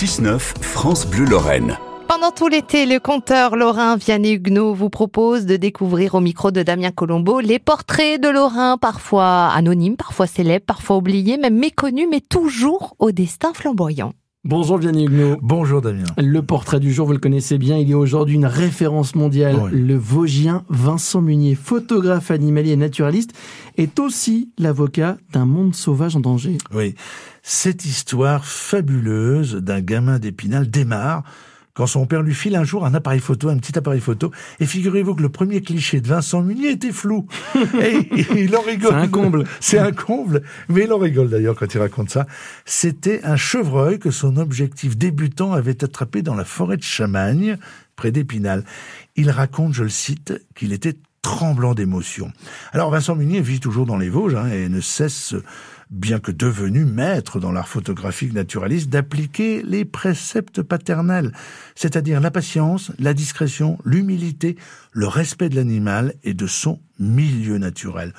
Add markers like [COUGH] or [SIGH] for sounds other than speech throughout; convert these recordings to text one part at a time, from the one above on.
6-9, France Bleu Lorraine. Pendant tout l'été, le conteur lorrain Vianney Huguenot vous propose de découvrir au micro de Damien Colombo les portraits de Lorrain, parfois anonymes, parfois célèbres, parfois oubliés, même méconnus, mais toujours au destin flamboyant. Bonjour Vianney Huguenot. Bonjour Damien. Le portrait du jour, vous le connaissez bien, il est aujourd'hui une référence mondiale. Oui. Le Vosgien Vincent Munier, photographe animalier et naturaliste, est aussi l'avocat d'un monde sauvage en danger. Oui, cette histoire fabuleuse d'un gamin d'Épinal démarre quand son père lui file un jour un appareil photo, un petit appareil photo, et figurez-vous que le premier cliché de Vincent Munier était flou. [LAUGHS] Et il en rigole. C'est un comble. C'est un comble. Mais il en rigole d'ailleurs quand il raconte ça. C'était un chevreuil que son objectif débutant avait attrapé dans la forêt de Chamagne, près d'Épinal. Il raconte, je le cite, qu'il était tremblant d'émotion. Alors Vincent Munier vit toujours dans les Vosges hein, et ne cesse, bien que devenu maître dans l'art photographique naturaliste, d'appliquer les préceptes paternels, c'est-à-dire la patience, la discrétion, l'humilité, le respect de l'animal et de son milieu naturel.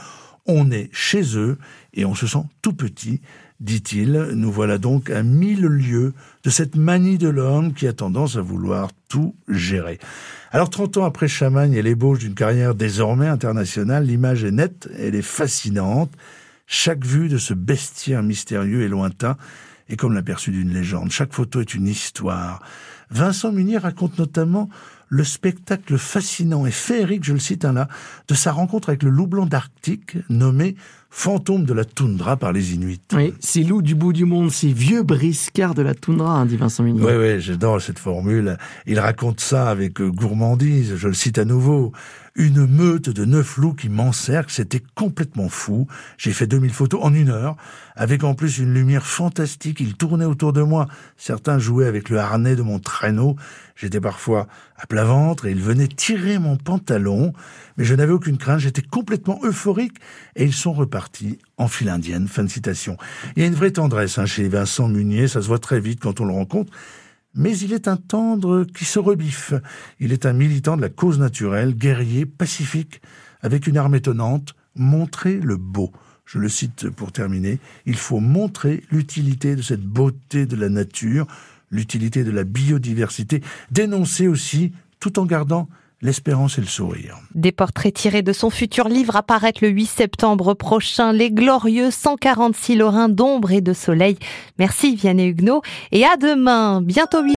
On est chez eux et on se sent tout petit, dit-il. Nous voilà donc à mille lieues de cette manie de l'homme qui a tendance à vouloir tout gérer. Alors 30 ans après Chamagne et l'ébauche d'une carrière désormais internationale, l'image est nette, elle est fascinante. Chaque vue de ce bestiaire mystérieux et lointain est comme l'aperçu d'une légende. Chaque photo est une histoire. Vincent Munier raconte notamment le spectacle fascinant et féerique, je le cite un là, de sa rencontre avec le loup blanc d'Arctique, nommé fantôme de la toundra par les Inuits. Oui, ces loups du bout du monde, ces vieux briscards de la toundra, hein, dit Vincent Munier. Oui, oui, j'adore cette formule. Il raconte ça avec euh, gourmandise, je le cite à nouveau. Une meute de neuf loups qui m'encerclent, c'était complètement fou. J'ai fait 2000 photos en une heure, avec en plus une lumière fantastique. Ils tournaient autour de moi. Certains jouaient avec le harnais de mon traîneau. J'étais parfois à plat ventre et ils venaient tirer mon pantalon. Mais je n'avais aucune crainte, j'étais complètement euphorique et ils sont repartis en file indienne. Fin de citation. Il y a une vraie tendresse hein, chez Vincent Munier, ça se voit très vite quand on le rencontre mais il est un tendre qui se rebiffe. Il est un militant de la cause naturelle, guerrier, pacifique, avec une arme étonnante, montrer le beau. Je le cite pour terminer, il faut montrer l'utilité de cette beauté de la nature, l'utilité de la biodiversité, dénoncer aussi, tout en gardant l'espérance et le sourire. Des portraits tirés de son futur livre apparaître le 8 septembre prochain, Les glorieux 146 Lorrains d'ombre et de soleil. Merci Vianney Huguenot et à demain, bientôt 8